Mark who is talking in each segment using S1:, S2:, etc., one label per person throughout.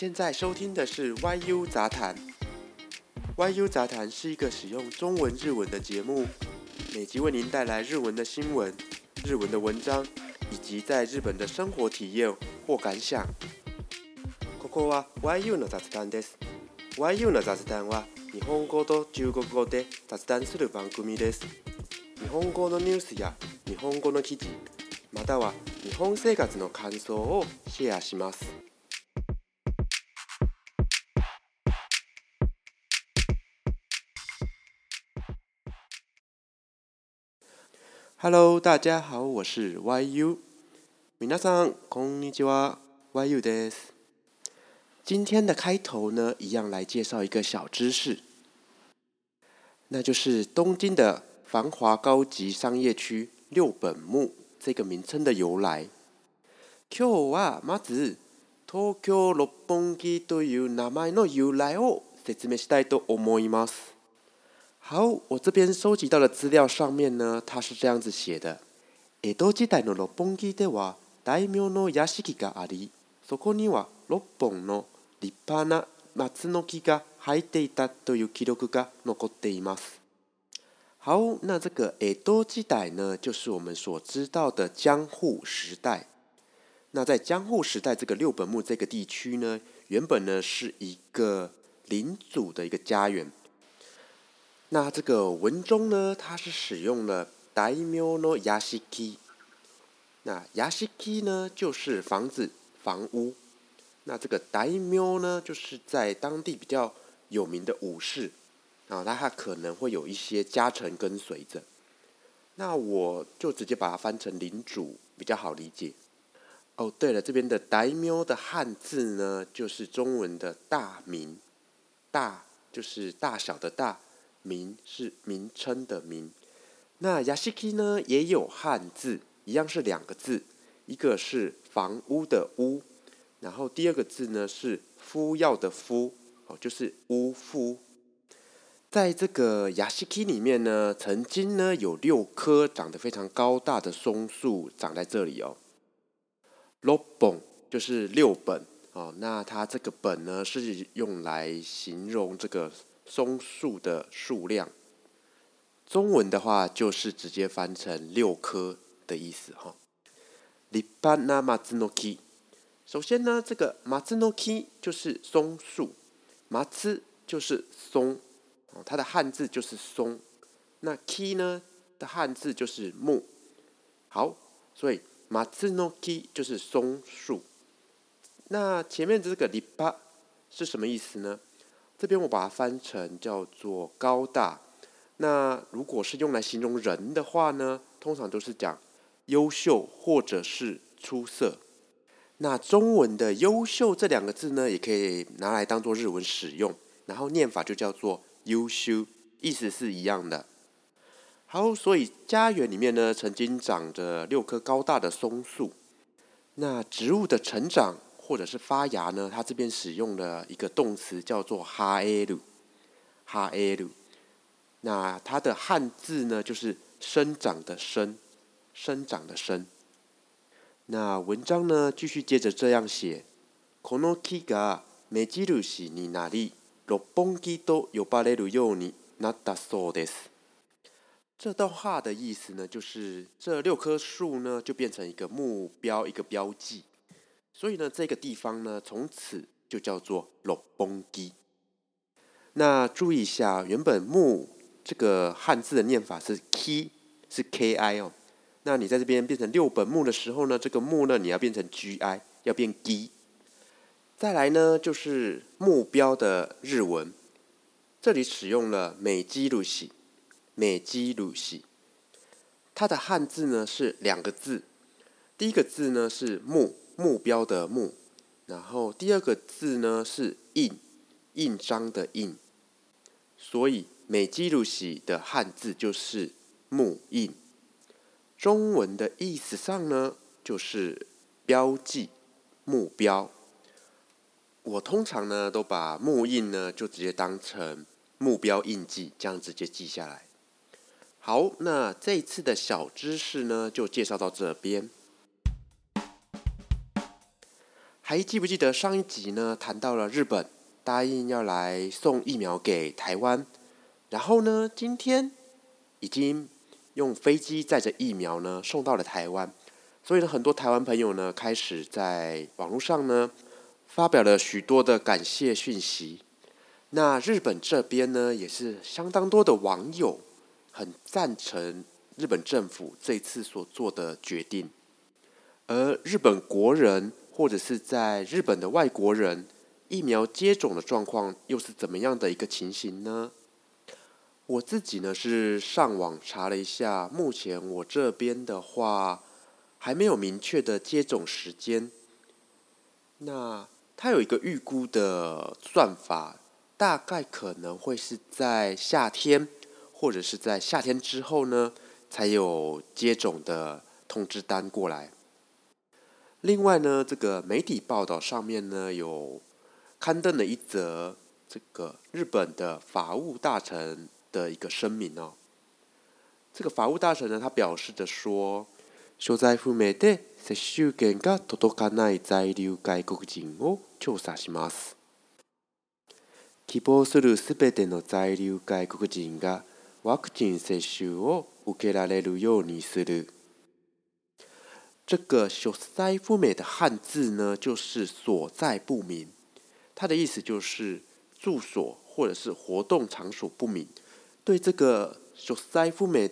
S1: 现在收听的是 YU 杂谈。YU 杂谈是一个使用中文、日文的节目，每集为您带来日文的新闻、日文的文章，以及在日本的生活体验或感想。ここは YU の雑談です。YU の雑談は日本語と中国語で雑談する番組です。日本語のニュースや日本語の記事、または日本生活の感想をシェアします。Hello，大家好，我是 YU。みなさんこんにちは、YU です。今天的开头呢，一样来介绍一个小知识，那就是东京的繁华高级商业区六本木这个名称的由来。今日はまず東京六本木という名前の由来を説明したいと思います。好，我这边收集到的资料上面呢，它是这样子写的：江户时代六本木的话，大名のヤシがあり、そこには六本の立派な松の木が生えていたという記録が残っています。好，那这个江户时代呢，就是我们所知道的江户时代。那在江户时代这个六本木这个地区呢，原本呢是一个领主的一个家园。那这个文中呢，它是使用了代喵诺 i k i 那 yashiki 呢，就是房子、房屋。那这个 y 喵呢，就是在当地比较有名的武士，然后他可能会有一些家臣跟随着。那我就直接把它翻成领主比较好理解。哦，对了，这边的 y 喵的汉字呢，就是中文的大名，大就是大小的大。名是名称的名，那雅西基呢也有汉字，一样是两个字，一个是房屋的屋，然后第二个字呢是夫要的夫，哦，就是屋夫。在这个雅西基里面呢，曾经呢有六棵长得非常高大的松树长在这里哦。六本就是六本哦，那它这个本呢是用来形容这个。松树的数量，中文的话就是直接翻成六棵的意思哈。立バナ马兹诺基，首先呢，这个马兹诺基就是松树，马兹就是松，它的汉字就是松。那 key 呢的汉字就是木。好，所以马兹诺基就是松树。那前面这个立巴是什么意思呢？这边我把它翻成叫做高大。那如果是用来形容人的话呢，通常都是讲优秀或者是出色。那中文的优秀这两个字呢，也可以拿来当做日文使用，然后念法就叫做优秀，意思是一样的。好，所以家园里面呢，曾经长着六棵高大的松树。那植物的成长。或者是发芽呢？它这边使用了一个动词叫做“哈 a 鲁”，哈埃鲁。那它的汉字呢，就是“生长”的“生”，“生长”的“生”。那文章呢，继续接着这样写：“この木が目印になり、六本木と呼ばれるようになったそうです。”这段话的意思呢，就是这六棵树呢，就变成一个目标，一个标记。所以呢，这个地方呢，从此就叫做六崩基。那注意一下，原本“木”这个汉字的念法是 k 是 “ki” 哦。那你在这边变成六本木的时候呢，这个“木”呢，你要变成 “gi”，要变 g 再来呢，就是目标的日文，这里使用了“美基鲁西，美基鲁西，它的汉字呢是两个字，第一个字呢是“木”。目标的目，然后第二个字呢是印，印章的印，所以美记录喜的汉字就是木印。中文的意思上呢，就是标记目标。我通常呢都把木印呢就直接当成目标印记，这样直接记下来。好，那这次的小知识呢就介绍到这边。还记不记得上一集呢？谈到了日本答应要来送疫苗给台湾，然后呢，今天已经用飞机载着疫苗呢送到了台湾，所以呢，很多台湾朋友呢开始在网络上呢发表了许多的感谢讯息。那日本这边呢也是相当多的网友很赞成日本政府这次所做的决定，而日本国人。或者是在日本的外国人疫苗接种的状况又是怎么样的一个情形呢？我自己呢是上网查了一下，目前我这边的话还没有明确的接种时间。那它有一个预估的算法，大概可能会是在夏天，或者是在夏天之后呢才有接种的通知单过来。另外呢，这个媒体报道上面呢有刊登了一则这个日本的法务大臣的一个声明哦。这个法务大臣呢，他表示着说，所在不明で接種権が届かない在留外国人を調査します。希望するすべての在留外国人がワクチン接種を受けられるようにする。这个“所在夫美”的汉字呢，就是“所在不明”，它的意思就是住所或者是活动场所不明。对这个“所在夫美”，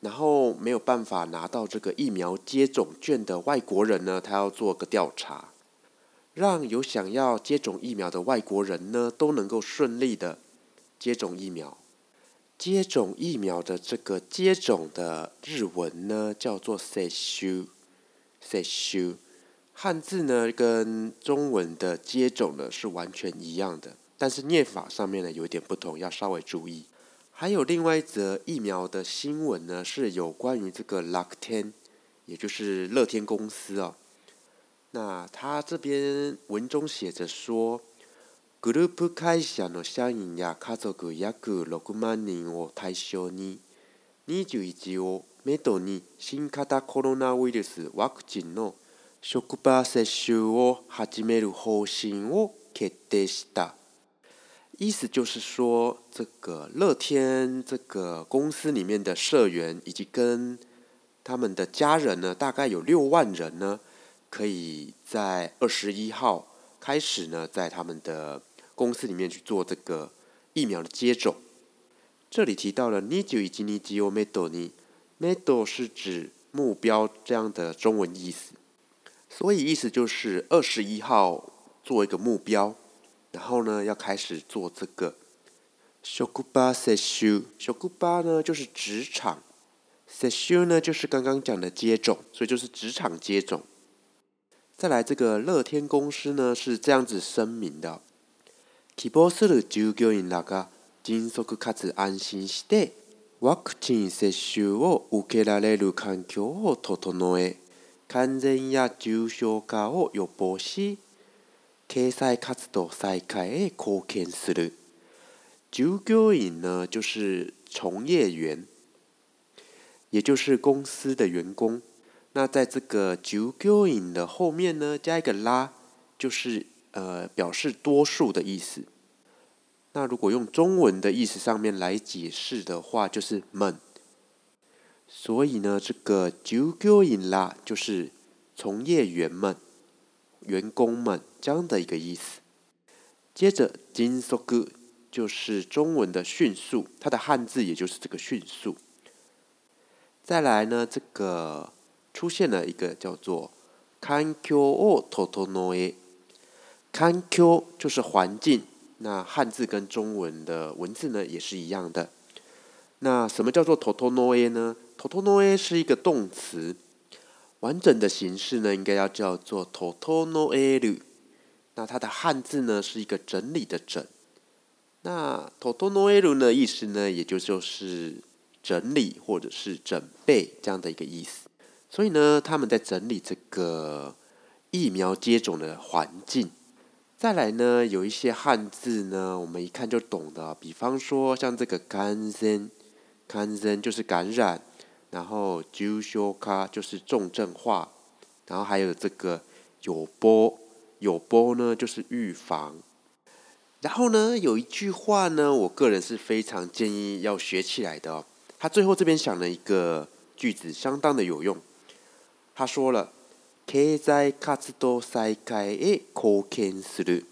S1: 然后没有办法拿到这个疫苗接种券的外国人呢，他要做个调查，让有想要接种疫苗的外国人呢都能够顺利的接种疫苗。接种疫苗的这个接种的日文呢，叫做“接修”。say s h o 汉字呢跟中文的接种呢是完全一样的，但是念法上面呢有点不同，要稍微注意。还有另外一则疫苗的新闻呢，是有关于这个 l u c k t e n 也就是乐天公司哦。那他这边文中写着说，グループ会社の相人や家族や各ロク万人を対象に二十一をメトに新型コロナウイルスワクチンの職場接種を始める方針を決定した。意思就是说，这个乐天这个公司里面的社员以及跟他们的家人呢，大概有六万人呢，可以在二十一号开始呢，在他们的公司里面去做这个疫苗的接种。这里提到了ニジュイジニジ d メドニ。Medal 是指目标这样的中文意思，所以意思就是二十一号做一个目标，然后呢要开始做这个。小库巴、o 修、小库巴呢就是职场，s s 社修呢就是刚刚讲的接种，所以就是职场接种。再来，这个乐天公司呢是这样子声明的：，起保する従業員らが迅速かつ安心して。ワクチン接種を受けられる環境を整え感染や重症化を予防し経済活動再開へ貢献する従業員呢就是从业员，也就是公司的员工。那在这个従業員的后面呢，加一个拉，就是呃表示多数的意思。那如果用中文的意思上面来解释的话，就是“们”，所以呢，这个 j u k i n 啦，就是从业员们、员工们这样的一个意思。接着金 i 哥就是中文的“迅速”，它的汉字也就是这个“迅速”。再来呢，这个出现了一个叫做環 a n k y o o t o t n o a n k y o 就是环境。那汉字跟中文的文字呢，也是一样的。那什么叫做 totonoe 呢？totonoe 是一个动词，完整的形式呢，应该要叫做 totonoeru。那它的汉字呢，是一个整理的整。那 totonoeru 的意思呢，也就就是整理或者是准备这样的一个意思。所以呢，他们在整理这个疫苗接种的环境。再来呢，有一些汉字呢，我们一看就懂的，比方说像这个“感染”，“感染”就是感染；然后“重症化”就是重症化；然后还有这个“有波”，“有波”呢就是预防。然后呢，有一句话呢，我个人是非常建议要学起来的哦。他最后这边想了一个句子，相当的有用。他说了。経済活動再開へ貢献する。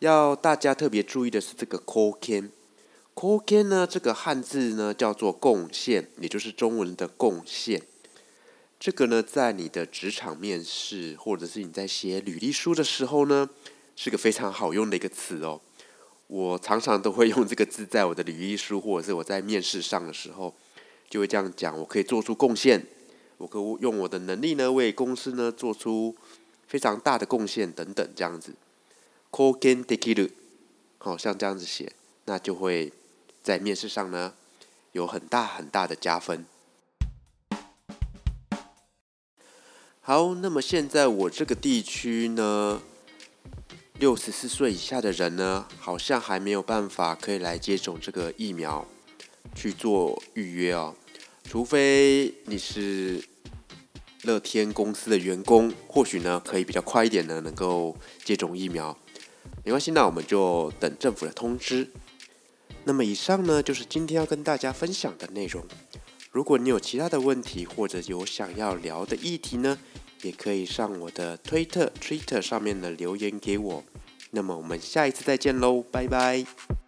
S1: 要大家特别注意的是，这个貢献，貢献呢，这个汉字呢叫做贡献，也就是中文的贡献。这个呢，在你的职场面试，或者是你在写履历书的时候呢，是个非常好用的一个词哦。我常常都会用这个字，在我的履历书，或者是我在面试上的时候，就会这样讲，我可以做出贡献。我可以用我的能力呢，为公司呢做出非常大的贡献等等，这样子。k o l e n take it，好像这样子写，那就会在面试上呢有很大很大的加分。好，那么现在我这个地区呢，六十四岁以下的人呢，好像还没有办法可以来接种这个疫苗去做预约哦，除非你是。乐天公司的员工或许呢，可以比较快一点呢，能够接种疫苗，没关系，那我们就等政府的通知。那么以上呢，就是今天要跟大家分享的内容。如果你有其他的问题，或者有想要聊的议题呢，也可以上我的推特 （Twitter） 上面的留言给我。那么我们下一次再见喽，拜拜。